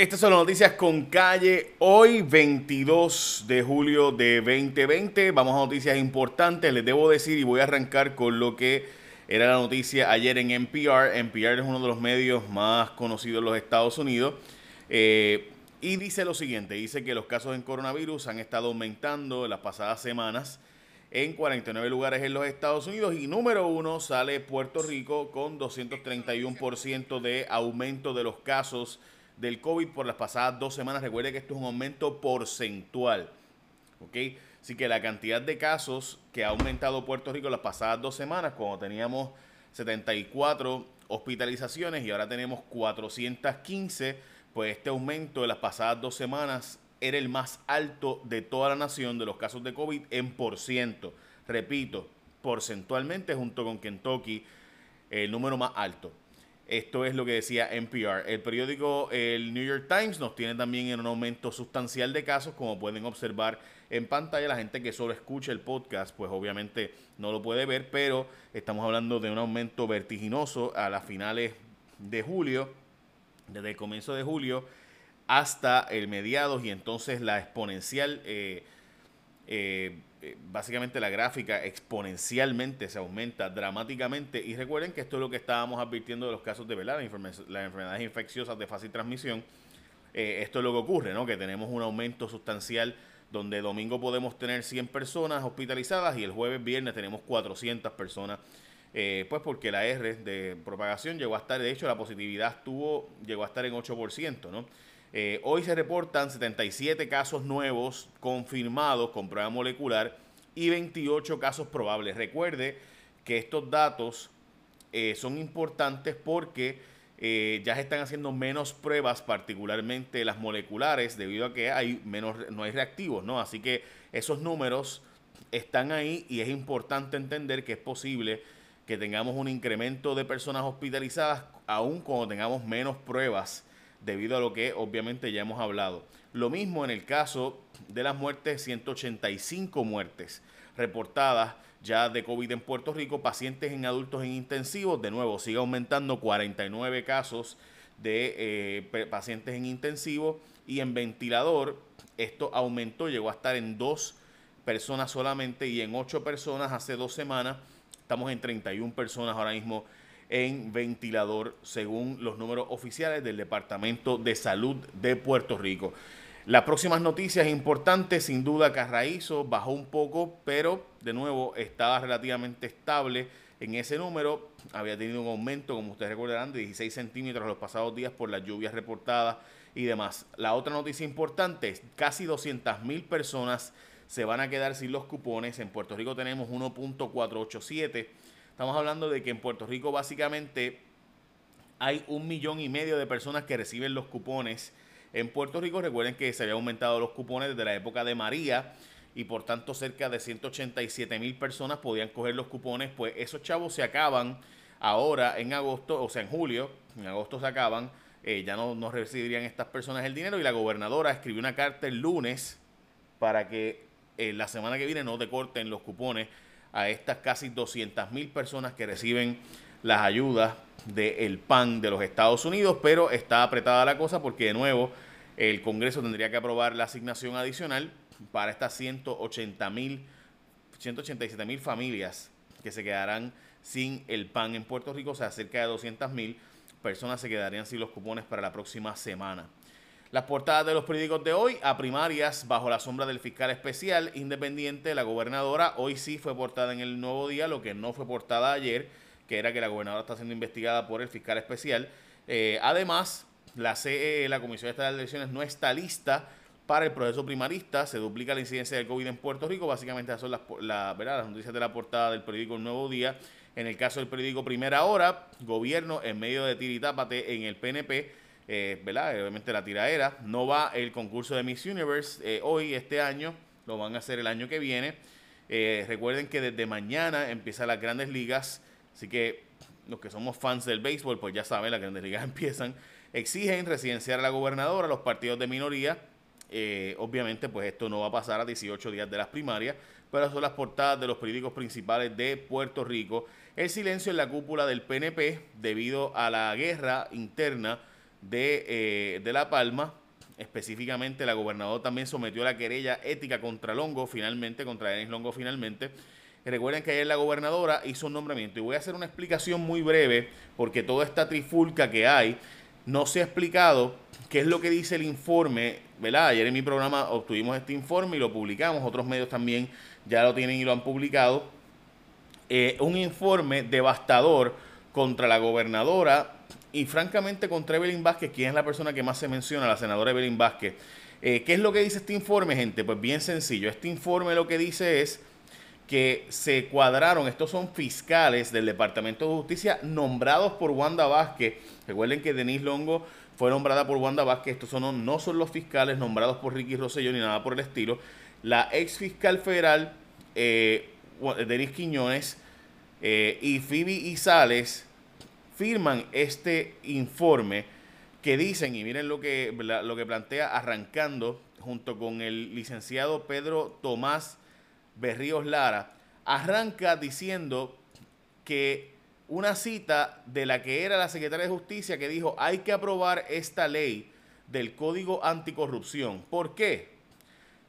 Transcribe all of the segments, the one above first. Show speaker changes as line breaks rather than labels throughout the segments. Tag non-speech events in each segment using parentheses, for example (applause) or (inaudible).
Estas son las noticias con calle. Hoy, 22 de julio de 2020. Vamos a noticias importantes. Les debo decir y voy a arrancar con lo que era la noticia ayer en NPR. NPR es uno de los medios más conocidos en los Estados Unidos. Eh, y dice lo siguiente, dice que los casos en coronavirus han estado aumentando en las pasadas semanas en 49 lugares en los Estados Unidos y número uno sale Puerto Rico con 231% de aumento de los casos del COVID por las pasadas dos semanas. Recuerde que esto es un aumento porcentual. ¿Ok? Así que la cantidad de casos que ha aumentado Puerto Rico las pasadas dos semanas, cuando teníamos 74 hospitalizaciones y ahora tenemos 415, pues este aumento de las pasadas dos semanas era el más alto de toda la nación de los casos de COVID en por ciento. Repito, porcentualmente junto con Kentucky, el número más alto. Esto es lo que decía NPR. El periódico el New York Times nos tiene también en un aumento sustancial de casos, como pueden observar en pantalla. La gente que solo escucha el podcast, pues obviamente no lo puede ver, pero estamos hablando de un aumento vertiginoso a las finales de julio, desde el comienzo de julio hasta el mediados y entonces la exponencial eh, eh, eh, básicamente la gráfica exponencialmente se aumenta dramáticamente. Y recuerden que esto es lo que estábamos advirtiendo de los casos de ¿verdad? las enfermedades infecciosas de fácil transmisión. Eh, esto es lo que ocurre, ¿no? que tenemos un aumento sustancial donde domingo podemos tener 100 personas hospitalizadas y el jueves, viernes tenemos 400 personas. Eh, pues porque la R de propagación llegó a estar, de hecho la positividad tuvo, llegó a estar en 8%, ¿no? Eh, hoy se reportan 77 casos nuevos confirmados con prueba molecular y 28 casos probables. Recuerde que estos datos eh, son importantes porque eh, ya se están haciendo menos pruebas, particularmente las moleculares, debido a que hay menos, no hay reactivos, ¿no? Así que esos números están ahí y es importante entender que es posible que tengamos un incremento de personas hospitalizadas aún cuando tengamos menos pruebas debido a lo que obviamente ya hemos hablado. Lo mismo en el caso de las muertes, 185 muertes reportadas ya de COVID en Puerto Rico, pacientes en adultos en intensivos, de nuevo sigue aumentando 49 casos de eh, pacientes en intensivo y en ventilador esto aumentó, llegó a estar en dos personas solamente y en ocho personas hace dos semanas, estamos en 31 personas ahora mismo en ventilador, según los números oficiales del Departamento de Salud de Puerto Rico. Las próximas noticias importantes, sin duda Carraízo bajó un poco, pero de nuevo estaba relativamente estable en ese número. Había tenido un aumento, como ustedes recordarán, de 16 centímetros los pasados días por las lluvias reportadas y demás. La otra noticia importante es casi 200 mil personas se van a quedar sin los cupones. En Puerto Rico tenemos 1.487 Estamos hablando de que en Puerto Rico básicamente hay un millón y medio de personas que reciben los cupones. En Puerto Rico recuerden que se habían aumentado los cupones desde la época de María y por tanto cerca de 187 mil personas podían coger los cupones. Pues esos chavos se acaban ahora en agosto, o sea en julio, en agosto se acaban. Eh, ya no, no recibirían estas personas el dinero y la gobernadora escribió una carta el lunes para que eh, la semana que viene no decorten los cupones a estas casi 200 mil personas que reciben las ayudas del PAN de los Estados Unidos, pero está apretada la cosa porque de nuevo el Congreso tendría que aprobar la asignación adicional para estas 180 mil, 187 mil familias que se quedarán sin el PAN en Puerto Rico, o sea, cerca de 200 mil personas se quedarían sin los cupones para la próxima semana. Las portadas de los periódicos de hoy, a primarias, bajo la sombra del fiscal especial independiente, la gobernadora, hoy sí fue portada en el nuevo día, lo que no fue portada ayer, que era que la gobernadora está siendo investigada por el fiscal especial. Eh, además, la CE, la Comisión Estatal de Elecciones, no está lista para el proceso primarista, se duplica la incidencia del COVID en Puerto Rico, básicamente esas son las, la, las noticias de la portada del periódico El Nuevo Día. En el caso del periódico Primera Hora, gobierno en medio de tiritápate en el PNP, eh, ¿verdad? Obviamente la tiraera. No va el concurso de Miss Universe eh, hoy, este año, lo van a hacer el año que viene. Eh, recuerden que desde mañana empiezan las grandes ligas, así que los que somos fans del béisbol, pues ya saben, las grandes ligas (laughs) empiezan. Exigen residenciar a la gobernadora, los partidos de minoría. obviamente, pues esto no va a pasar a 18 días de las primarias, pero son las portadas de los periódicos principales de Puerto Rico. El silencio en la cúpula del PNP debido a la guerra interna de, eh, de La Palma. Específicamente, la gobernadora también sometió la querella ética contra Longo, finalmente, contra Denis Longo, finalmente. recuerden que ayer la gobernadora hizo un nombramiento. Y voy a hacer una explicación muy breve, porque toda esta trifulca que hay no se ha explicado qué es lo que dice el informe. ¿verdad? Ayer en mi programa obtuvimos este informe y lo publicamos. Otros medios también ya lo tienen y lo han publicado. Eh, un informe devastador contra la gobernadora y francamente contra Evelyn Vázquez, quien es la persona que más se menciona, la senadora Evelyn Vázquez. Eh, ¿Qué es lo que dice este informe, gente? Pues bien sencillo. Este informe lo que dice es que se cuadraron, estos son fiscales del Departamento de Justicia nombrados por Wanda Vázquez. Recuerden que Denise Longo fue nombrada por Wanda Vázquez, estos son, no son los fiscales nombrados por Ricky Rosselló ni nada por el estilo. La ex fiscal federal, eh, Denise Quiñones, eh, y Phoebe Isales firman este informe que dicen, y miren lo que, lo que plantea arrancando junto con el licenciado Pedro Tomás Berríos Lara, arranca diciendo que una cita de la que era la secretaria de Justicia que dijo hay que aprobar esta ley del Código Anticorrupción. ¿Por qué?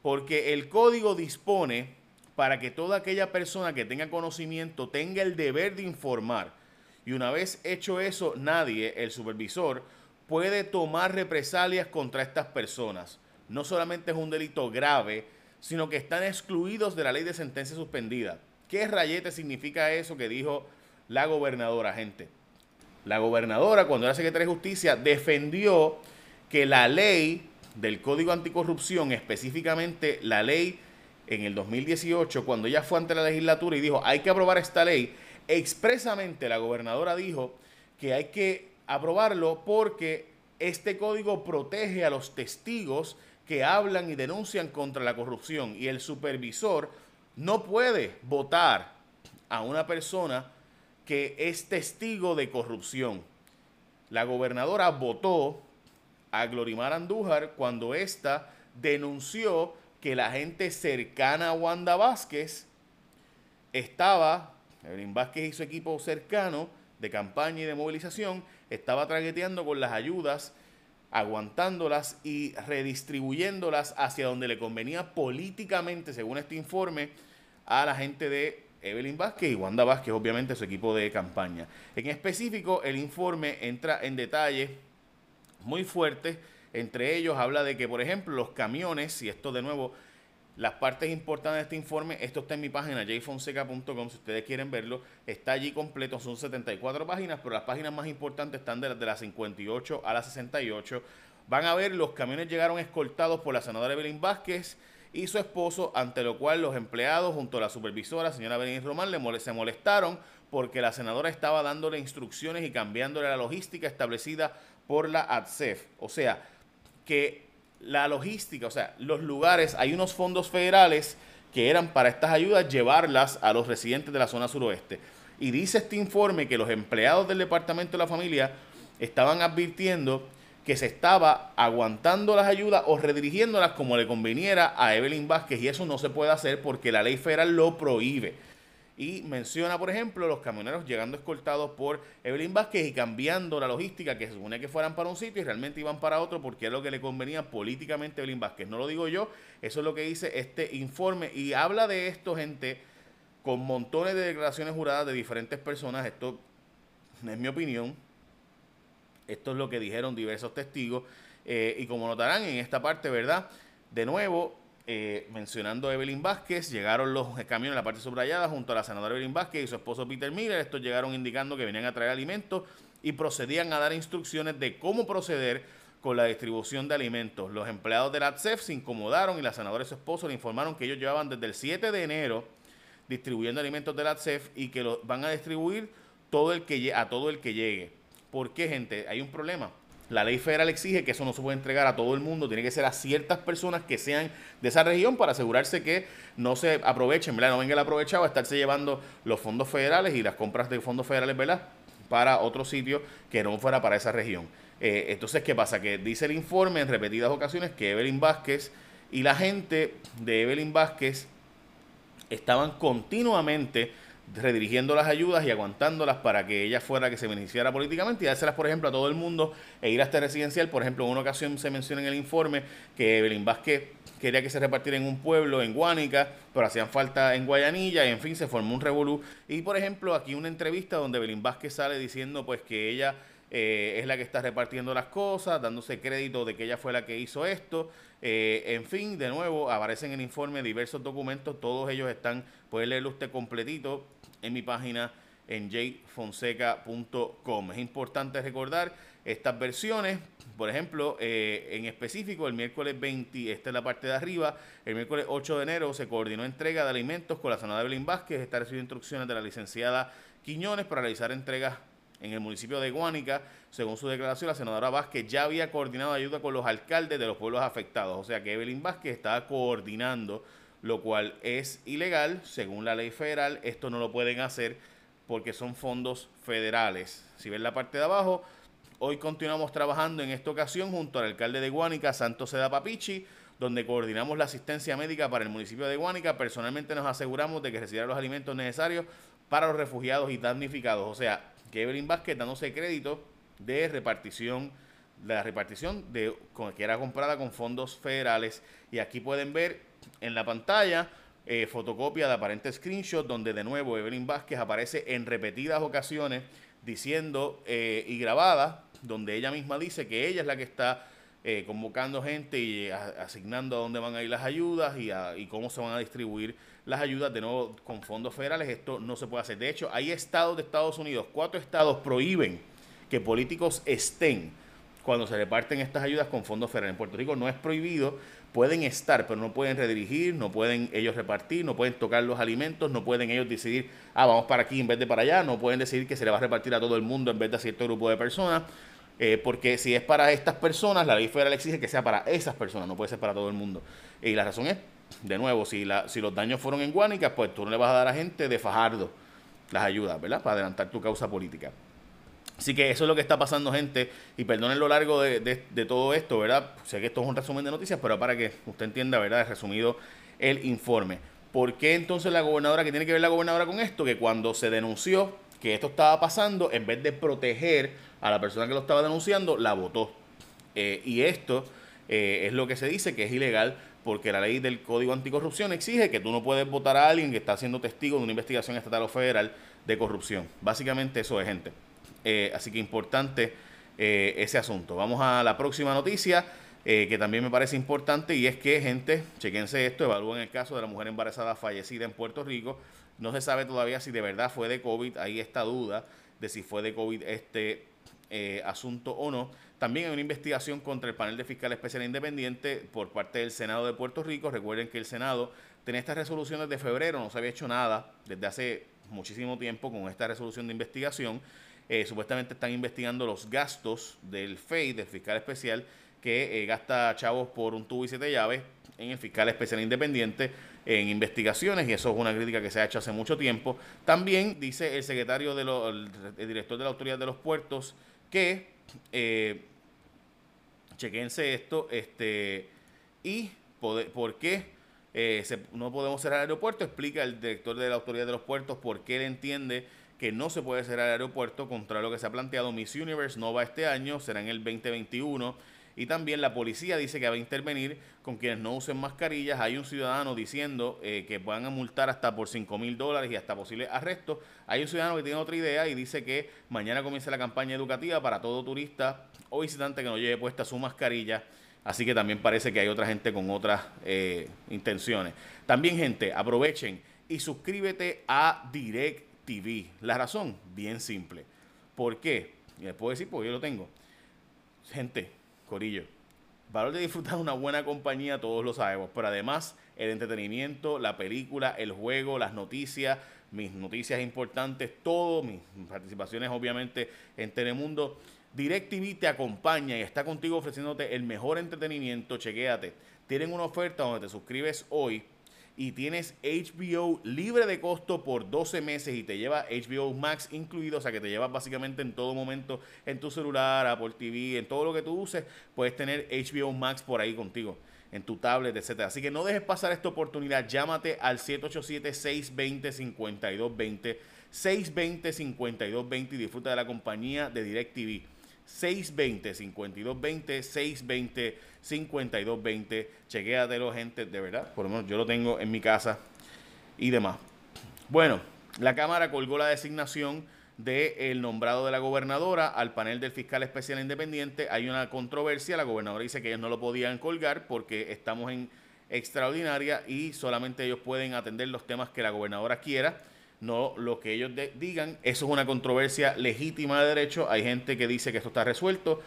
Porque el código dispone para que toda aquella persona que tenga conocimiento tenga el deber de informar y una vez hecho eso, nadie, el supervisor, puede tomar represalias contra estas personas. No solamente es un delito grave, sino que están excluidos de la ley de sentencia suspendida. ¿Qué rayete significa eso que dijo la gobernadora, gente? La gobernadora, cuando era secretaria de Justicia, defendió que la ley del Código Anticorrupción, específicamente la ley en el 2018, cuando ella fue ante la legislatura y dijo, hay que aprobar esta ley, Expresamente la gobernadora dijo que hay que aprobarlo porque este código protege a los testigos que hablan y denuncian contra la corrupción y el supervisor no puede votar a una persona que es testigo de corrupción. La gobernadora votó a Glorimar Andújar cuando ésta denunció que la gente cercana a Wanda Vázquez estaba Evelyn Vázquez y su equipo cercano de campaña y de movilización estaba tragueteando con las ayudas, aguantándolas y redistribuyéndolas hacia donde le convenía políticamente, según este informe, a la gente de Evelyn Vázquez y Wanda Vázquez, obviamente su equipo de campaña. En específico, el informe entra en detalles muy fuertes. Entre ellos habla de que, por ejemplo, los camiones, y esto de nuevo las partes importantes de este informe, esto está en mi página jfonseca.com, si ustedes quieren verlo, está allí completo, son 74 páginas, pero las páginas más importantes están de, de las 58 a las 68. Van a ver, los camiones llegaron escoltados por la senadora Evelyn Vázquez y su esposo, ante lo cual los empleados junto a la supervisora, señora Berenice Román, le se molestaron porque la senadora estaba dándole instrucciones y cambiándole la logística establecida por la ADSEF. O sea, que la logística, o sea, los lugares, hay unos fondos federales que eran para estas ayudas llevarlas a los residentes de la zona suroeste. Y dice este informe que los empleados del Departamento de la Familia estaban advirtiendo que se estaba aguantando las ayudas o redirigiéndolas como le conveniera a Evelyn Vázquez y eso no se puede hacer porque la ley federal lo prohíbe. Y menciona, por ejemplo, los camioneros llegando escoltados por Evelyn Vázquez y cambiando la logística que se supone que fueran para un sitio y realmente iban para otro porque es lo que le convenía políticamente a Evelyn Vázquez. No lo digo yo, eso es lo que dice este informe y habla de esto, gente, con montones de declaraciones juradas de diferentes personas. Esto es mi opinión. Esto es lo que dijeron diversos testigos. Eh, y como notarán en esta parte, ¿verdad? De nuevo, eh, mencionando a Evelyn Vázquez, llegaron los camiones en la parte subrayada junto a la senadora Evelyn Vázquez y su esposo Peter Miller. Estos llegaron indicando que venían a traer alimentos y procedían a dar instrucciones de cómo proceder con la distribución de alimentos. Los empleados de la ATSEF se incomodaron y la senadora y su esposo le informaron que ellos llevaban desde el 7 de enero distribuyendo alimentos de la ATSEF y que los van a distribuir todo el que, a todo el que llegue. ¿Por qué, gente? Hay un problema la ley federal exige que eso no se puede entregar a todo el mundo, tiene que ser a ciertas personas que sean de esa región para asegurarse que no se aprovechen, ¿verdad? No venga el aprovechado a estarse llevando los fondos federales y las compras de fondos federales, ¿verdad? Para otro sitio que no fuera para esa región. Eh, entonces, ¿qué pasa? Que dice el informe en repetidas ocasiones que Evelyn Vázquez y la gente de Evelyn Vázquez estaban continuamente redirigiendo las ayudas y aguantándolas para que ella fuera que se beneficiara políticamente y dárselas, por ejemplo, a todo el mundo e ir a este residencial. Por ejemplo, en una ocasión se menciona en el informe que Evelyn Vázquez quería que se repartiera en un pueblo, en Guánica, pero hacían falta en Guayanilla y en fin, se formó un revolú. Y, por ejemplo, aquí una entrevista donde Evelyn Vázquez sale diciendo pues que ella eh, es la que está repartiendo las cosas, dándose crédito de que ella fue la que hizo esto. Eh, en fin, de nuevo, aparecen en el informe diversos documentos, todos ellos están, puede leerlo usted completito en mi página en jfonseca.com. Es importante recordar estas versiones, por ejemplo, eh, en específico, el miércoles 20, esta es la parte de arriba, el miércoles 8 de enero se coordinó entrega de alimentos con la senadora Evelyn Vázquez, está recibiendo instrucciones de la licenciada Quiñones para realizar entregas en el municipio de Guánica. Según su declaración, la senadora Vázquez ya había coordinado ayuda con los alcaldes de los pueblos afectados. O sea que Evelyn Vázquez estaba coordinando, lo cual es ilegal. Según la ley federal, esto no lo pueden hacer porque son fondos federales. Si ven la parte de abajo, hoy continuamos trabajando en esta ocasión junto al alcalde de Guánica, Santos Seda Papichi, donde coordinamos la asistencia médica para el municipio de Guánica. Personalmente nos aseguramos de que recibirá los alimentos necesarios para los refugiados y damnificados. O sea, Evelyn Vázquez dándose crédito de repartición, la repartición de, que era comprada con fondos federales. Y aquí pueden ver en la pantalla eh, fotocopia de aparente screenshot donde de nuevo Evelyn Vázquez aparece en repetidas ocasiones diciendo eh, y grabada, donde ella misma dice que ella es la que está eh, convocando gente y asignando a dónde van a ir las ayudas y, y cómo se van a distribuir las ayudas de nuevo con fondos federales. Esto no se puede hacer. De hecho, hay estados de Estados Unidos, cuatro estados prohíben que políticos estén cuando se reparten estas ayudas con fondos federales. En Puerto Rico no es prohibido, pueden estar, pero no pueden redirigir, no pueden ellos repartir, no pueden tocar los alimentos, no pueden ellos decidir, ah, vamos para aquí en vez de para allá, no pueden decidir que se le va a repartir a todo el mundo en vez de a cierto grupo de personas. Eh, porque si es para estas personas, la ley federal exige que sea para esas personas, no puede ser para todo el mundo. Y la razón es de nuevo, si, la, si los daños fueron en Guánica, pues tú no le vas a dar a gente de Fajardo las ayudas, ¿verdad? Para adelantar tu causa política. Así que eso es lo que está pasando, gente. Y perdonen lo largo de, de, todo esto, ¿verdad? Sé que esto es un resumen de noticias, pero para que usted entienda, ¿verdad? He resumido el informe. ¿Por qué entonces la gobernadora, que tiene que ver la gobernadora con esto? Que cuando se denunció que esto estaba pasando, en vez de proteger a la persona que lo estaba denunciando, la votó. Eh, y esto eh, es lo que se dice que es ilegal porque la ley del Código Anticorrupción exige que tú no puedes votar a alguien que está siendo testigo de una investigación estatal o federal de corrupción. Básicamente eso es, gente. Eh, así que importante ese asunto. Vamos a la próxima noticia, que también me parece importante, y es que, gente, chequense esto, evalúen el caso de la mujer embarazada fallecida en Puerto Rico. No se sabe todavía si de verdad fue de COVID, hay esta duda de si fue de COVID este asunto o no. También hay una investigación contra el panel de fiscal especial independiente por parte del Senado de Puerto Rico. Recuerden que el Senado tenía estas resoluciones de febrero, no se había hecho nada desde hace muchísimo tiempo con esta resolución de investigación. Eh, supuestamente están investigando los gastos del FEI, del fiscal especial, que eh, gasta chavos por un tubo y siete llaves en el fiscal especial independiente en investigaciones y eso es una crítica que se ha hecho hace mucho tiempo. También dice el secretario de director de la autoridad de los puertos que eh, chequense esto, este, y por qué eh, no podemos cerrar el aeropuerto, explica el director de la Autoridad de los Puertos por qué él entiende que no se puede cerrar el aeropuerto contra lo que se ha planteado. Miss Universe no va este año, será en el 2021 y también la policía dice que va a intervenir con quienes no usen mascarillas. Hay un ciudadano diciendo eh, que van a multar hasta por 5 mil dólares y hasta posibles arrestos. Hay un ciudadano que tiene otra idea y dice que mañana comienza la campaña educativa para todo turista o visitante que no lleve puesta su mascarilla. Así que también parece que hay otra gente con otras eh, intenciones. También, gente, aprovechen y suscríbete a Direct TV. La razón, bien simple. ¿Por qué? Les puedo decir porque yo lo tengo. Gente, Corillo, valor de disfrutar una buena compañía, todos lo sabemos, pero además el entretenimiento, la película, el juego, las noticias, mis noticias importantes, todo, mis participaciones obviamente en Telemundo. DirecTV te acompaña y está contigo ofreciéndote el mejor entretenimiento. Chequéate. Tienen una oferta donde te suscribes hoy y tienes HBO libre de costo por 12 meses y te lleva HBO Max incluido, o sea que te lleva básicamente en todo momento en tu celular, Apple TV, en todo lo que tú uses, puedes tener HBO Max por ahí contigo. en tu tablet, etcétera. Así que no dejes pasar esta oportunidad. Llámate al 787-620-5220. 620-5220 y disfruta de la compañía de DirecTV. 620-5220, 620-5220. Chequéatelo, gente, de verdad. Por lo menos yo lo tengo en mi casa y demás. Bueno, la Cámara colgó la designación del nombrado de la gobernadora al panel del fiscal especial independiente. Hay una controversia, la gobernadora dice que ellos no lo podían colgar porque estamos en extraordinaria y solamente ellos pueden atender los temas que la gobernadora quiera, no lo que ellos digan. Eso es una controversia legítima de derecho. Hay gente que dice que esto está resuelto.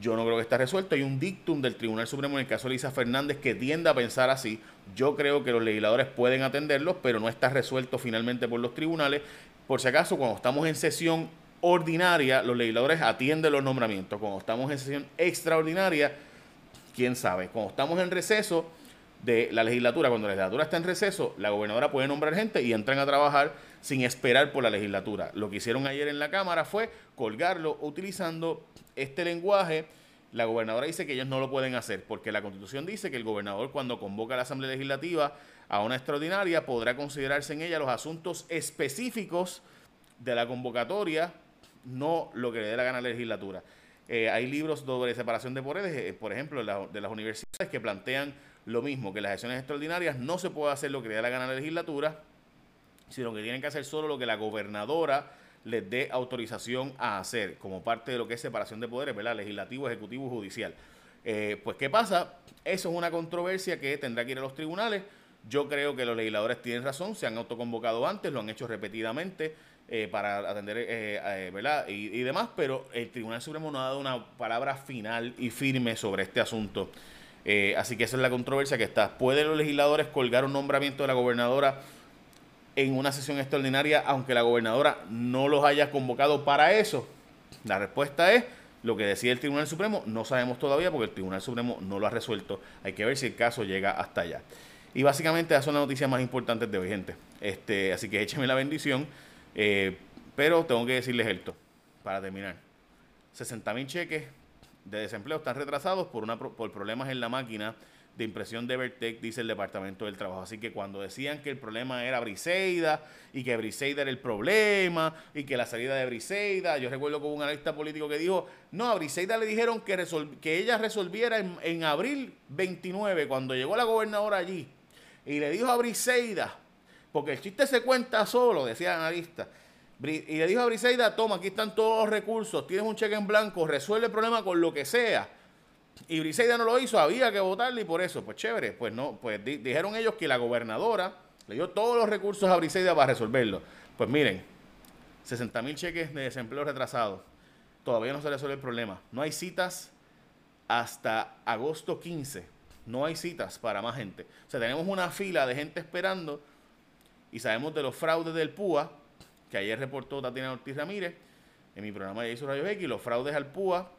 Yo no creo que está resuelto. Hay un dictum del Tribunal Supremo en el caso de Lisa Fernández que tiende a pensar así. Yo creo que los legisladores pueden atenderlos, pero no está resuelto finalmente por los tribunales. Por si acaso, cuando estamos en sesión ordinaria, los legisladores atienden los nombramientos. Cuando estamos en sesión extraordinaria, quién sabe. Cuando estamos en receso de la legislatura, cuando la legislatura está en receso, la gobernadora puede nombrar gente y entran a trabajar sin esperar por la legislatura. Lo que hicieron ayer en la Cámara fue colgarlo utilizando este lenguaje, la gobernadora dice que ellos no lo pueden hacer porque la constitución dice que el gobernador cuando convoca a la Asamblea Legislativa a una extraordinaria podrá considerarse en ella los asuntos específicos de la convocatoria, no lo que le dé la gana a la legislatura. Eh, hay libros sobre separación de poderes, eh, por ejemplo, de las universidades que plantean lo mismo, que las sesiones extraordinarias no se puede hacer lo que le dé la gana a la legislatura, sino que tienen que hacer solo lo que la gobernadora les dé autorización a hacer como parte de lo que es separación de poderes, ¿verdad? Legislativo, ejecutivo y judicial. Eh, pues, ¿qué pasa? Eso es una controversia que tendrá que ir a los tribunales. Yo creo que los legisladores tienen razón, se han autoconvocado antes, lo han hecho repetidamente eh, para atender, eh, ¿verdad? Y, y, demás, pero el Tribunal Supremo no ha dado una palabra final y firme sobre este asunto. Así que esa es la controversia que está. ¿Pueden los legisladores colgar un nombramiento de la gobernadora en una sesión extraordinaria, aunque la gobernadora no los haya convocado para eso? La respuesta es lo que decía el Tribunal Supremo, no sabemos todavía porque el Tribunal Supremo no lo ha resuelto. Hay que ver si el caso llega hasta allá. Y básicamente esas son las noticias más importantes de hoy, gente. Este, así que écheme la bendición. Eh, pero tengo que decirles esto, para terminar. 60 mil cheques de desempleo están retrasados por, una, por problemas en la máquina de impresión de Vertec, dice el Departamento del Trabajo. Así que cuando decían que el problema era Briseida y que Briseida era el problema y que la salida de Briseida, yo recuerdo con un analista político que dijo, no, a Briseida le dijeron que, que ella resolviera en, en, abril 29, cuando llegó la gobernadora allí, y le dijo a Briseida, porque el chiste se cuenta solo, decía el analista, y le dijo a Briseida, toma, aquí están todos los recursos, tienes un cheque en blanco, resuelve el problema con lo que sea y Briseida no lo hizo, había que votarle y por eso, pues chévere, pues no, pues dijeron ellos que la gobernadora le dio todos los recursos a Briseida para resolverlo. Pues miren, 60 mil cheques de desempleo retrasados, todavía no se resuelve el problema. No hay citas hasta agosto 15, no hay citas para más gente. O sea, tenemos una fila de gente esperando y sabemos de los fraudes del PUA, que ayer reportó Tatiana Ortiz Ramírez en mi programa de hizo Rayos X, los fraudes al PUA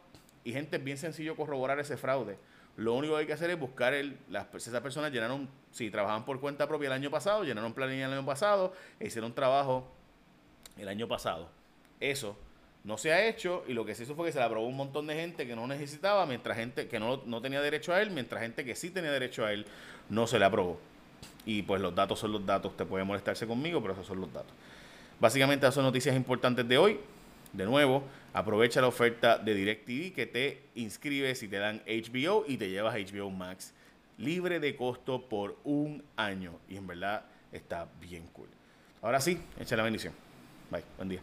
y gente, es bien sencillo corroborar ese fraude. Lo único que hay que hacer es buscar el, las, esas personas llenaron, si trabajaban por cuenta propia el año pasado, llenaron planilla el año pasado e hicieron trabajo el año pasado. Eso no se ha hecho y lo que se hizo fue que se le aprobó un montón de gente que no necesitaba, mientras gente que no, no tenía derecho a él, mientras gente que sí tenía derecho a él no se le aprobó. Y pues los datos son los datos, te puede molestarse conmigo, pero esos son los datos. Básicamente esas son noticias importantes de hoy. De nuevo, aprovecha la oferta de DirecTV que te inscribes y te dan HBO y te llevas HBO Max libre de costo por un año. Y en verdad está bien cool. Ahora sí, echa la bendición. Bye, buen día.